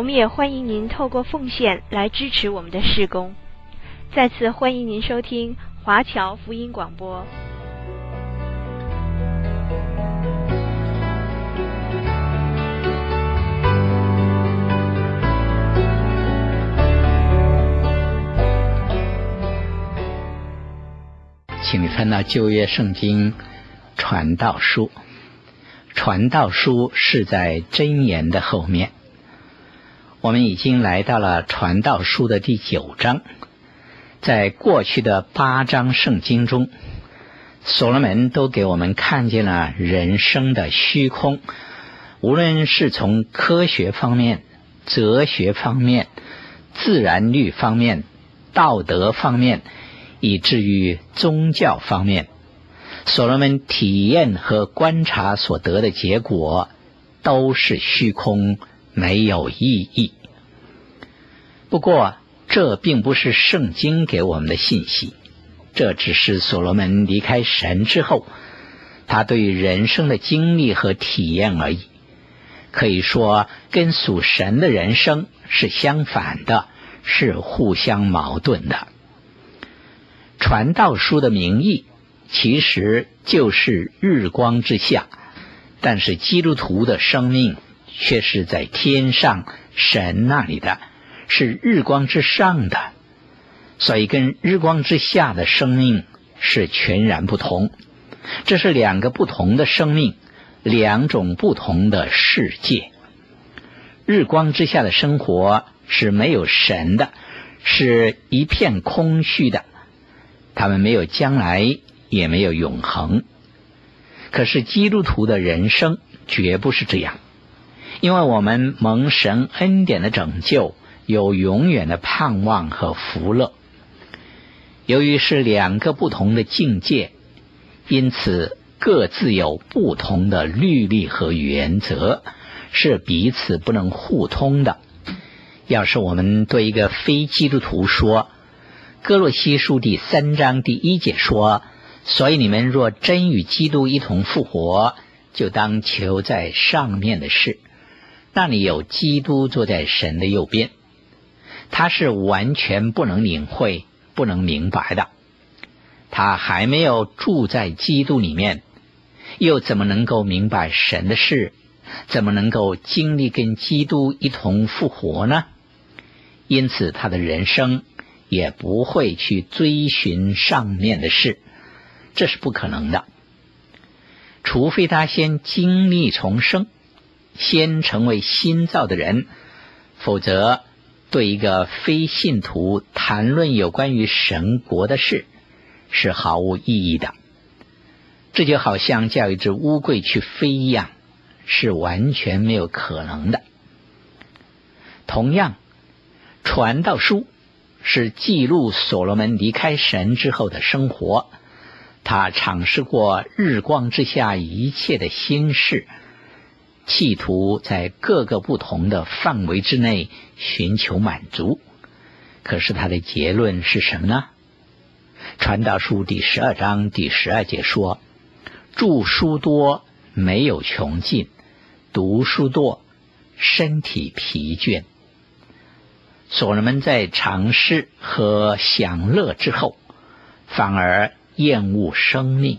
我们也欢迎您透过奉献来支持我们的事工。再次欢迎您收听华侨福音广播。请你看到旧约圣经传道书，传道书是在箴言的后面。我们已经来到了传道书的第九章。在过去的八章圣经中，所罗门都给我们看见了人生的虚空，无论是从科学方面、哲学方面、自然律方面、道德方面，以至于宗教方面，所罗门体验和观察所得的结果，都是虚空。没有意义。不过，这并不是圣经给我们的信息，这只是所罗门离开神之后，他对人生的经历和体验而已。可以说，跟属神的人生是相反的，是互相矛盾的。传道书的名义其实就是日光之下，但是基督徒的生命。却是在天上神那里的，是日光之上的，所以跟日光之下的生命是全然不同。这是两个不同的生命，两种不同的世界。日光之下的生活是没有神的，是一片空虚的，他们没有将来，也没有永恒。可是基督徒的人生绝不是这样。因为我们蒙神恩典的拯救，有永远的盼望和福乐。由于是两个不同的境界，因此各自有不同的律例和原则，是彼此不能互通的。要是我们对一个非基督徒说，《哥罗西书》第三章第一节说：“所以你们若真与基督一同复活，就当求在上面的事。”那里有基督坐在神的右边，他是完全不能领会、不能明白的。他还没有住在基督里面，又怎么能够明白神的事？怎么能够经历跟基督一同复活呢？因此，他的人生也不会去追寻上面的事，这是不可能的。除非他先经历重生。先成为新造的人，否则对一个非信徒谈论有关于神国的事是毫无意义的。这就好像叫一只乌龟去飞一样，是完全没有可能的。同样，传道书是记录所罗门离开神之后的生活，他尝试过日光之下一切的心事。企图在各个不同的范围之内寻求满足，可是他的结论是什么呢？传道书第十二章第十二节说：“著书多没有穷尽，读书多身体疲倦。”所罗门在尝试和享乐之后，反而厌恶生命。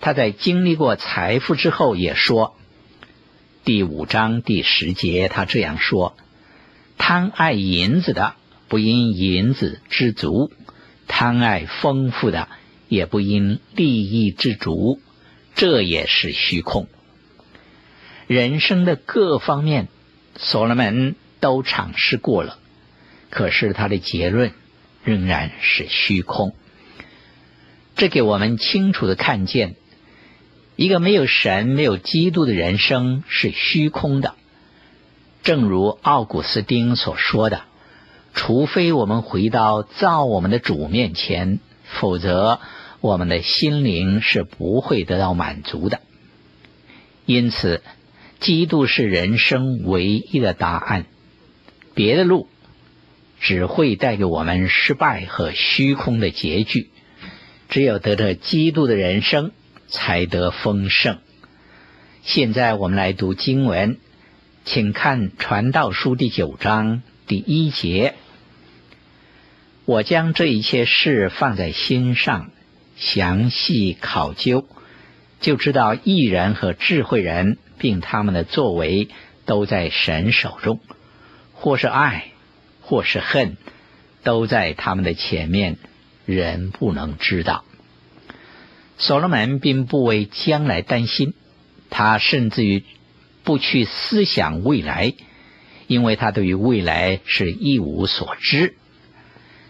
他在经历过财富之后，也说。第五章第十节，他这样说：“贪爱银子的，不因银子知足；贪爱丰富的，也不因利益知足。这也是虚空。人生的各方面，所罗门都尝试过了，可是他的结论仍然是虚空。这给我们清楚的看见。”一个没有神、没有基督的人生是虚空的，正如奥古斯丁所说的：“除非我们回到造我们的主面前，否则我们的心灵是不会得到满足的。因此，基督是人生唯一的答案，别的路只会带给我们失败和虚空的结局。只有得着基督的人生，才得丰盛。现在我们来读经文，请看《传道书》第九章第一节。我将这一切事放在心上，详细考究，就知道义人和智慧人，并他们的作为，都在神手中，或是爱，或是恨，都在他们的前面，人不能知道。所罗门并不为将来担心，他甚至于不去思想未来，因为他对于未来是一无所知。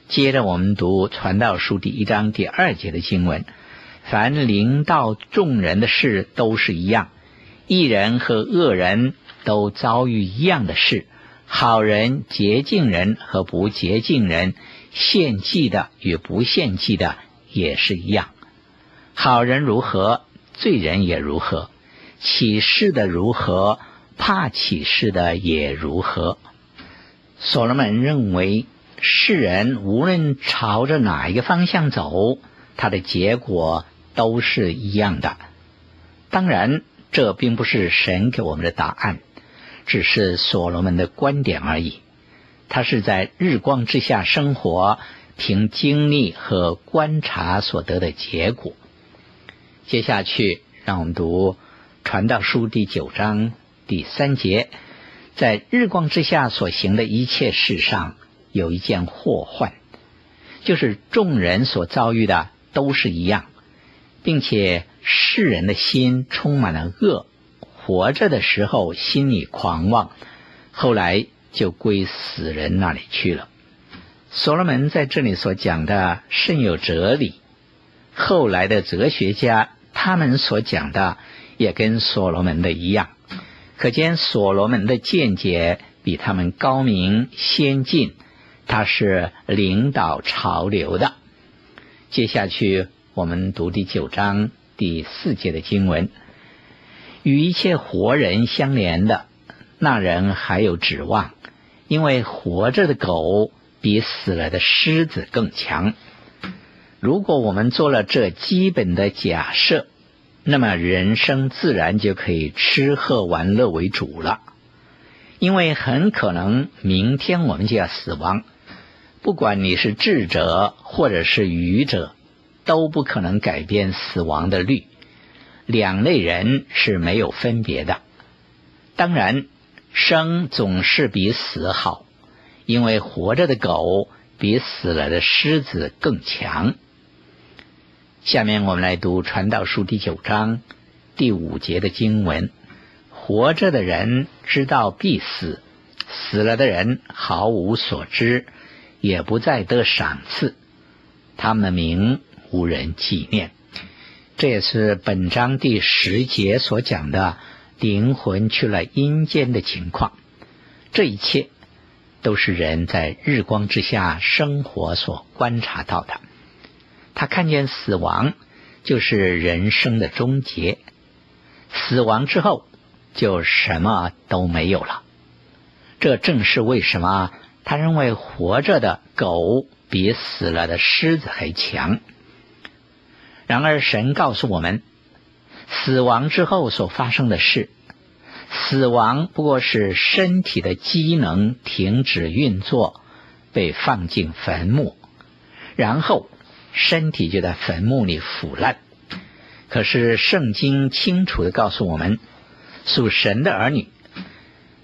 接着我们读《传道书》第一章第二节的经文：凡临到众人的事都是一样，义人和恶人都遭遇一样的事，好人、洁净人和不洁净人，献祭的与不献祭的也是一样。好人如何，罪人也如何；起誓的如何，怕起誓的也如何。所罗门认为。世人无论朝着哪一个方向走，他的结果都是一样的。当然，这并不是神给我们的答案，只是所罗门的观点而已。他是在日光之下生活，凭经历和观察所得的结果。接下去，让我们读《传道书》第九章第三节：在日光之下所行的一切事上。有一件祸患，就是众人所遭遇的都是一样，并且世人的心充满了恶，活着的时候心里狂妄，后来就归死人那里去了。所罗门在这里所讲的甚有哲理，后来的哲学家他们所讲的也跟所罗门的一样，可见所罗门的见解比他们高明先进。他是领导潮流的。接下去，我们读第九章第四节的经文：与一切活人相连的那人还有指望，因为活着的狗比死了的狮子更强。如果我们做了这基本的假设，那么人生自然就可以吃喝玩乐为主了，因为很可能明天我们就要死亡。不管你是智者或者是愚者，都不可能改变死亡的律。两类人是没有分别的。当然，生总是比死好，因为活着的狗比死了的狮子更强。下面我们来读《传道书》第九章第五节的经文：活着的人知道必死，死了的人毫无所知。也不再得赏赐，他们的名无人纪念。这也是本章第十节所讲的灵魂去了阴间的情况。这一切都是人在日光之下生活所观察到的。他看见死亡就是人生的终结，死亡之后就什么都没有了。这正是为什么。他认为活着的狗比死了的狮子还强。然而，神告诉我们，死亡之后所发生的事，死亡不过是身体的机能停止运作，被放进坟墓，然后身体就在坟墓里腐烂。可是，圣经清楚的告诉我们，属神的儿女。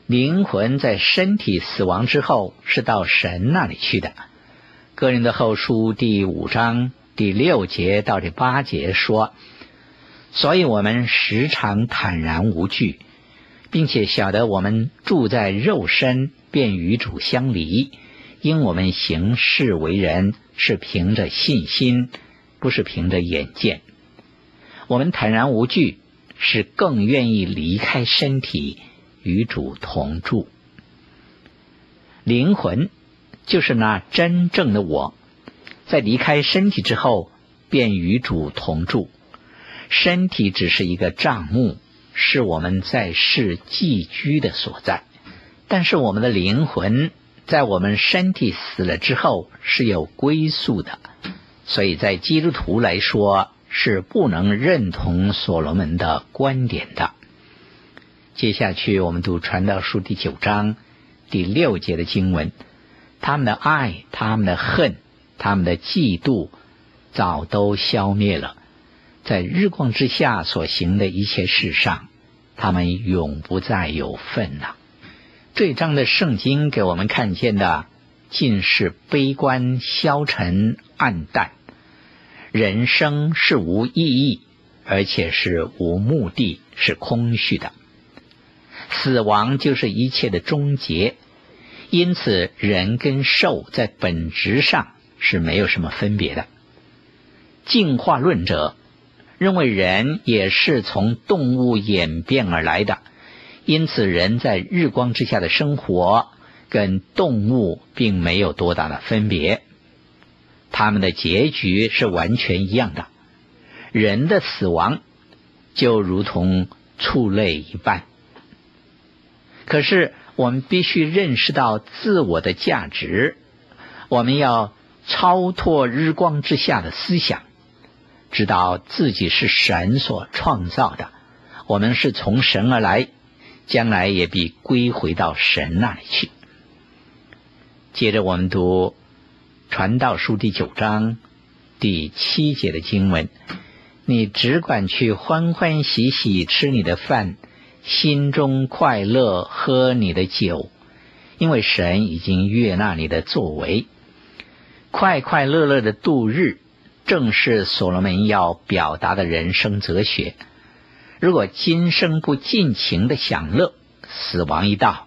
灵魂在身体死亡之后是到神那里去的。哥林的后书第五章第六节到第八节说：“所以我们时常坦然无惧，并且晓得我们住在肉身，便与主相离，因我们行事为人是凭着信心，不是凭着眼见。我们坦然无惧，是更愿意离开身体。”与主同住，灵魂就是那真正的我，在离开身体之后，便与主同住。身体只是一个帐幕，是我们在世寄居的所在。但是我们的灵魂，在我们身体死了之后是有归宿的。所以在基督徒来说，是不能认同所罗门的观点的。接下去我们读传道书第九章第六节的经文。他们的爱，他们的恨，他们的嫉妒，早都消灭了。在日光之下所行的一切事上，他们永不再有份了。这章的圣经给我们看见的，尽是悲观、消沉、暗淡，人生是无意义，而且是无目的，是空虚的。死亡就是一切的终结。因此，人跟兽在本质上是没有什么分别的。进化论者认为人也是从动物演变而来的，因此人在日光之下的生活跟动物并没有多大的分别，他们的结局是完全一样的。人的死亡就如同畜类一般，可是。我们必须认识到自我的价值，我们要超脱日光之下的思想，知道自己是神所创造的，我们是从神而来，将来也必归回到神那里去。接着我们读《传道书》第九章第七节的经文：“你只管去欢欢喜喜吃你的饭。”心中快乐，喝你的酒，因为神已经悦纳你的作为，快快乐乐的度日，正是所罗门要表达的人生哲学。如果今生不尽情的享乐，死亡一到，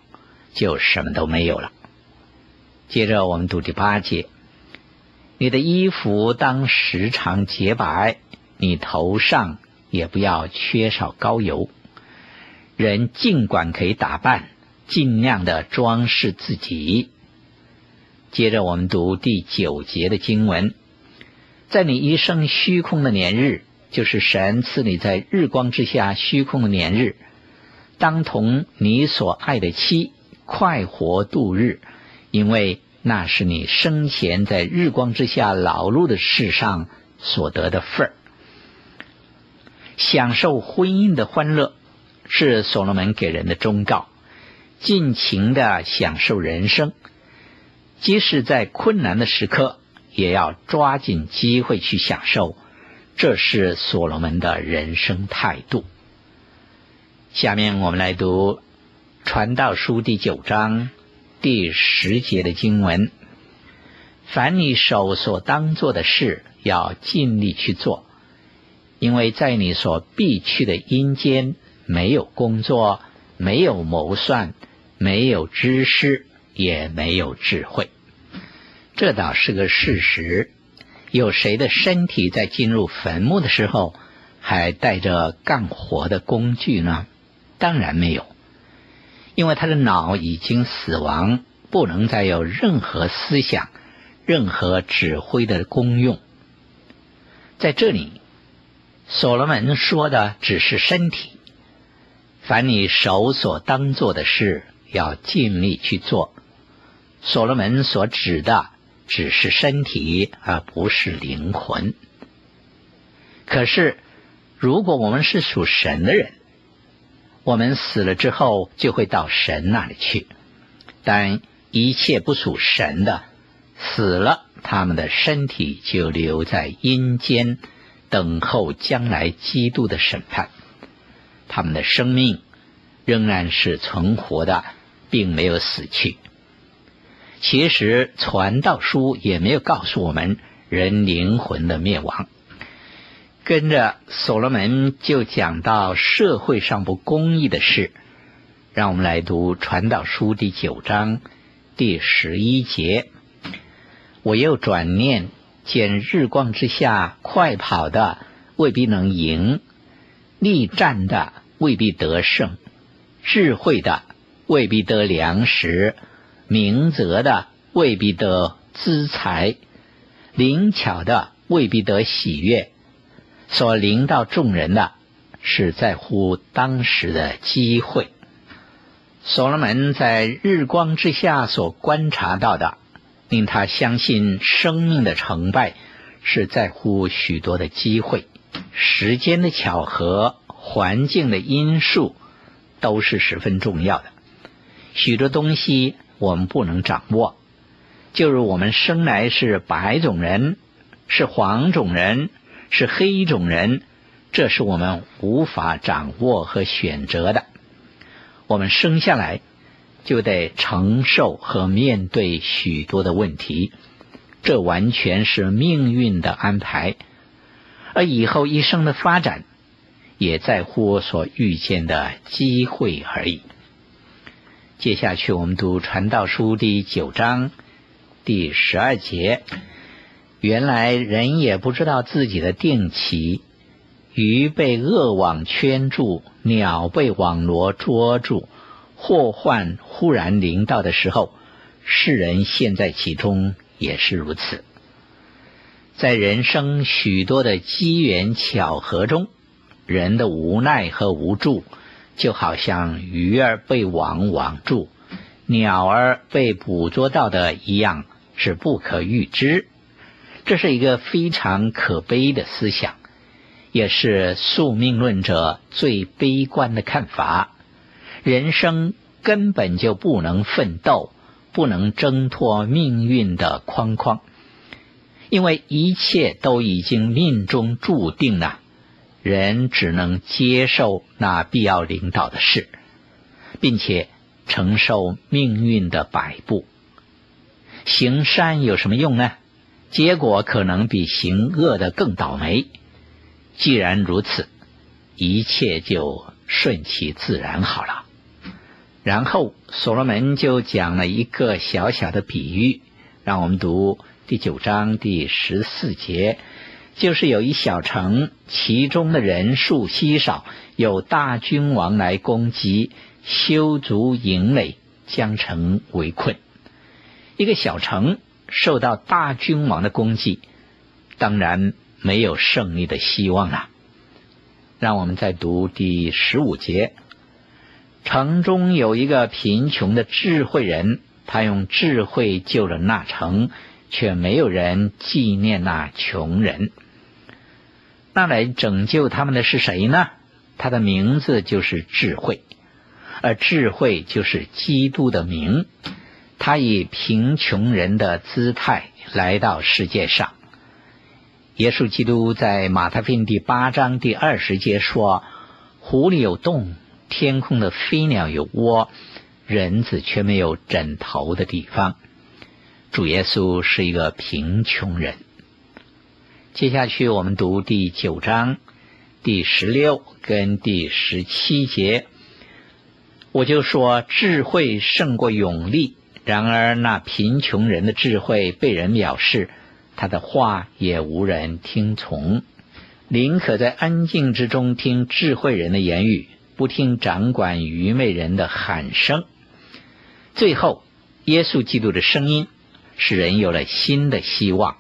就什么都没有了。接着我们读第八节：你的衣服当时常洁白，你头上也不要缺少膏油。人尽管可以打扮，尽量的装饰自己。接着我们读第九节的经文，在你一生虚空的年日，就是神赐你在日光之下虚空的年日，当同你所爱的妻快活度日，因为那是你生前在日光之下劳碌的世上所得的份儿，享受婚姻的欢乐。是所罗门给人的忠告，尽情的享受人生，即使在困难的时刻，也要抓紧机会去享受。这是所罗门的人生态度。下面我们来读《传道书》第九章第十节的经文：凡你手所当做的事，要尽力去做，因为在你所必去的阴间。没有工作，没有谋算，没有知识，也没有智慧，这倒是个事实。有谁的身体在进入坟墓的时候还带着干活的工具呢？当然没有，因为他的脑已经死亡，不能再有任何思想、任何指挥的功用。在这里，所罗门说的只是身体。凡你手所当做的事，要尽力去做。所罗门所指的只是身体，而不是灵魂。可是，如果我们是属神的人，我们死了之后就会到神那里去。但一切不属神的，死了，他们的身体就留在阴间，等候将来基督的审判。他们的生命仍然是存活的，并没有死去。其实传道书也没有告诉我们人灵魂的灭亡。跟着所罗门就讲到社会上不公义的事，让我们来读传道书第九章第十一节。我又转念见日光之下快跑的未必能赢。力战的未必得胜，智慧的未必得粮食，明哲的未必得资财，灵巧的未必得喜悦。所临到众人的，是在乎当时的机会。所罗门在日光之下所观察到的，令他相信生命的成败是在乎许多的机会、时间的巧合、环境的因素，都是十分重要的。许多东西我们不能掌握，就如我们生来是白种人，是黄种人。是黑种人，这是我们无法掌握和选择的。我们生下来就得承受和面对许多的问题，这完全是命运的安排。而以后一生的发展，也在乎所遇见的机会而已。接下去我们读《传道书》第九章第十二节。原来人也不知道自己的定期，鱼被恶网圈住，鸟被网罗捉住，祸患忽然临到的时候，世人陷在其中也是如此。在人生许多的机缘巧合中，人的无奈和无助，就好像鱼儿被网网住，鸟儿被捕捉到的一样，是不可预知。这是一个非常可悲的思想，也是宿命论者最悲观的看法。人生根本就不能奋斗，不能挣脱命运的框框，因为一切都已经命中注定了。人只能接受那必要领导的事，并且承受命运的摆布。行善有什么用呢？结果可能比行恶的更倒霉。既然如此，一切就顺其自然好了。然后所罗门就讲了一个小小的比喻，让我们读第九章第十四节，就是有一小城，其中的人数稀少，有大君王来攻击，修筑营垒，将城围困。一个小城。受到大君王的攻击，当然没有胜利的希望了。让我们再读第十五节：城中有一个贫穷的智慧人，他用智慧救了那城，却没有人纪念那穷人。那来拯救他们的是谁呢？他的名字就是智慧，而智慧就是基督的名。他以贫穷人的姿态来到世界上。耶稣基督在马太福音第八章第二十节说：“湖里有洞，天空的飞鸟有窝，人子却没有枕头的地方。”主耶稣是一个贫穷人。接下去我们读第九章第十六跟第十七节，我就说智慧胜过勇力。然而，那贫穷人的智慧被人藐视，他的话也无人听从。宁可在安静之中听智慧人的言语，不听掌管愚昧人的喊声。最后，耶稣基督的声音使人有了新的希望。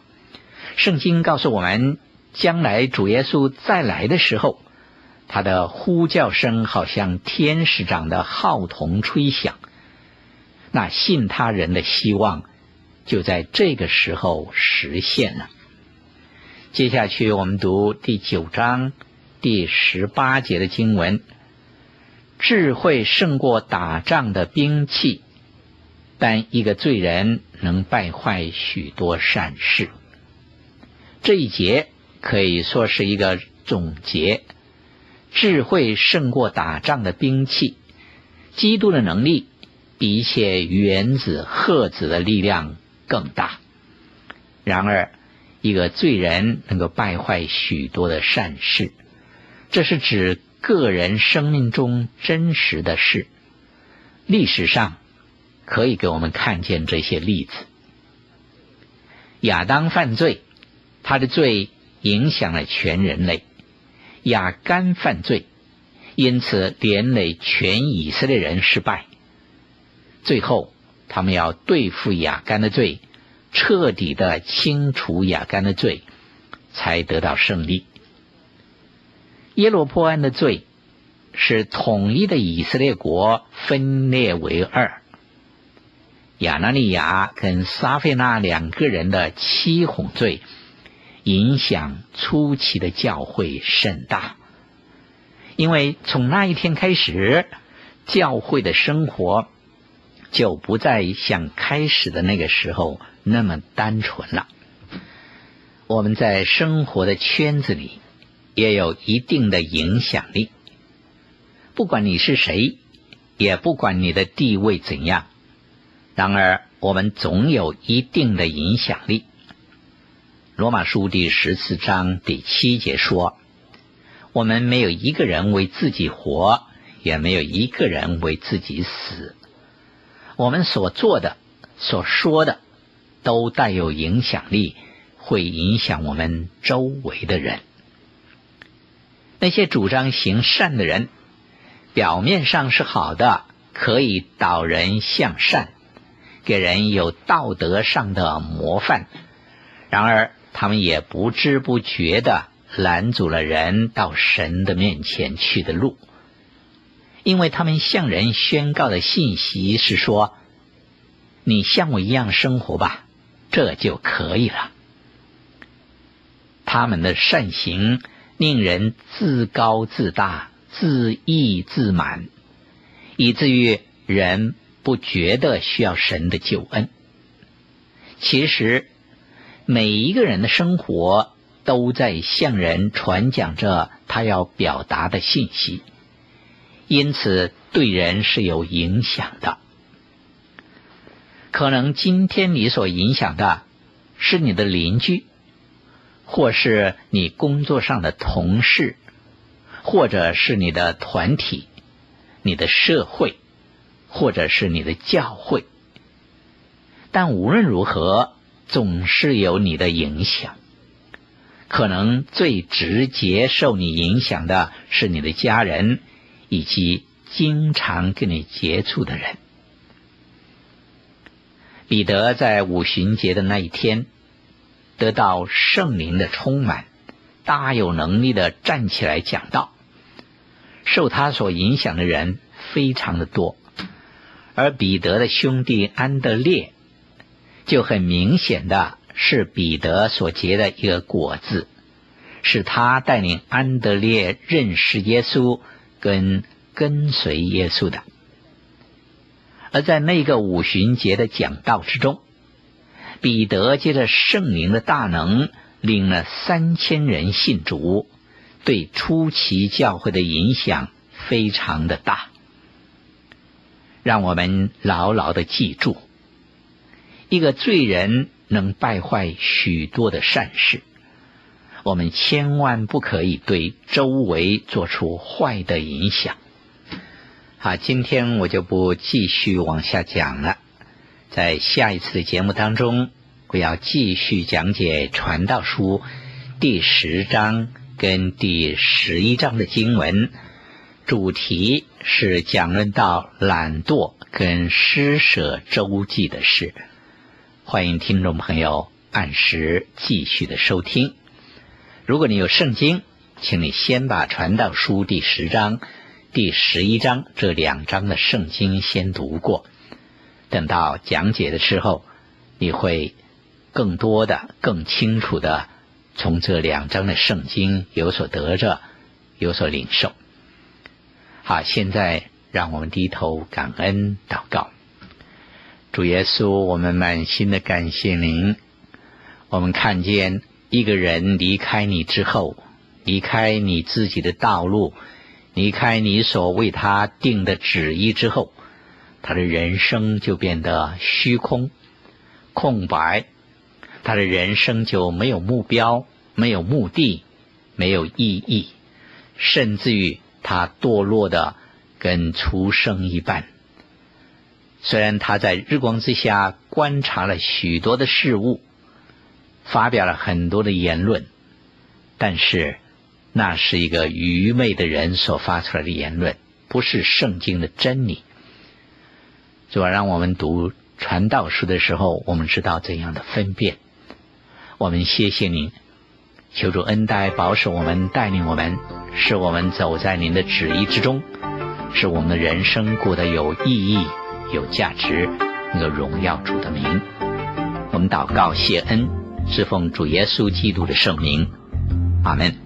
圣经告诉我们，将来主耶稣再来的时候，他的呼叫声好像天使长的号筒吹响。那信他人的希望就在这个时候实现了。接下去我们读第九章第十八节的经文：智慧胜过打仗的兵器，但一个罪人能败坏许多善事。这一节可以说是一个总结：智慧胜过打仗的兵器，基督的能力。比一切原子、核子的力量更大。然而，一个罪人能够败坏许多的善事，这是指个人生命中真实的事。历史上可以给我们看见这些例子。亚当犯罪，他的罪影响了全人类；亚干犯罪，因此连累全以色列人失败。最后，他们要对付亚干的罪，彻底的清除亚干的罪，才得到胜利。耶罗波安的罪是统一的以色列国分裂为二。亚拿利亚跟撒菲娜两个人的欺哄罪，影响初期的教会甚大。因为从那一天开始，教会的生活就不再像开始的那个时候那么单纯了。我们在生活的圈子里也有一定的影响力，不管你是谁，也不管你的地位怎样。然而，我们总有一定的影响力。罗马书第十四章第七节说：“我们没有一个人为自己活，也没有一个人为自己死。我们所做的、所说的，都带有影响力，会影响我们周围的人。那些主张行善的人，表面上是好的，可以导人向善。”给人有道德上的模范，然而他们也不知不觉的拦阻了人到神的面前去的路，因为他们向人宣告的信息是说：“你像我一样生活吧，这就可以了。”他们的善行令人自高自大、自义自满，以至于人。不觉得需要神的救恩。其实，每一个人的生活都在向人传讲着他要表达的信息，因此对人是有影响的。可能今天你所影响的是你的邻居，或是你工作上的同事，或者是你的团体、你的社会。或者是你的教会，但无论如何，总是有你的影响。可能最直接受你影响的是你的家人，以及经常跟你接触的人。彼得在五旬节的那一天，得到圣灵的充满，大有能力的站起来讲道，受他所影响的人非常的多。而彼得的兄弟安德烈，就很明显的是彼得所结的一个果子，是他带领安德烈认识耶稣，跟跟随耶稣的。而在那个五旬节的讲道之中，彼得借着圣灵的大能，领了三千人信主，对初期教会的影响非常的大。让我们牢牢的记住，一个罪人能败坏许多的善事，我们千万不可以对周围做出坏的影响。好，今天我就不继续往下讲了，在下一次的节目当中，我要继续讲解《传道书》第十章跟第十一章的经文。主题是讲论到懒惰跟施舍周济的事，欢迎听众朋友按时继续的收听。如果你有圣经，请你先把《传道书》第十章、第十一章这两章的圣经先读过，等到讲解的时候，你会更多的、更清楚的从这两章的圣经有所得着、有所领受。好，现在让我们低头感恩祷告。主耶稣，我们满心的感谢您。我们看见一个人离开你之后，离开你自己的道路，离开你所为他定的旨意之后，他的人生就变得虚空、空白，他的人生就没有目标、没有目的、没有意义，甚至于。他堕落的跟畜生一般。虽然他在日光之下观察了许多的事物，发表了很多的言论，但是那是一个愚昧的人所发出来的言论，不是圣经的真理。主啊，让我们读传道书的时候，我们知道怎样的分辨。我们谢谢您，求主恩待保守我们，带领我们，使我们走在您的旨意之中，使我们的人生过得有意义、有价值，那个荣耀主的名。我们祷告谢恩，是奉主耶稣基督的圣名，阿门。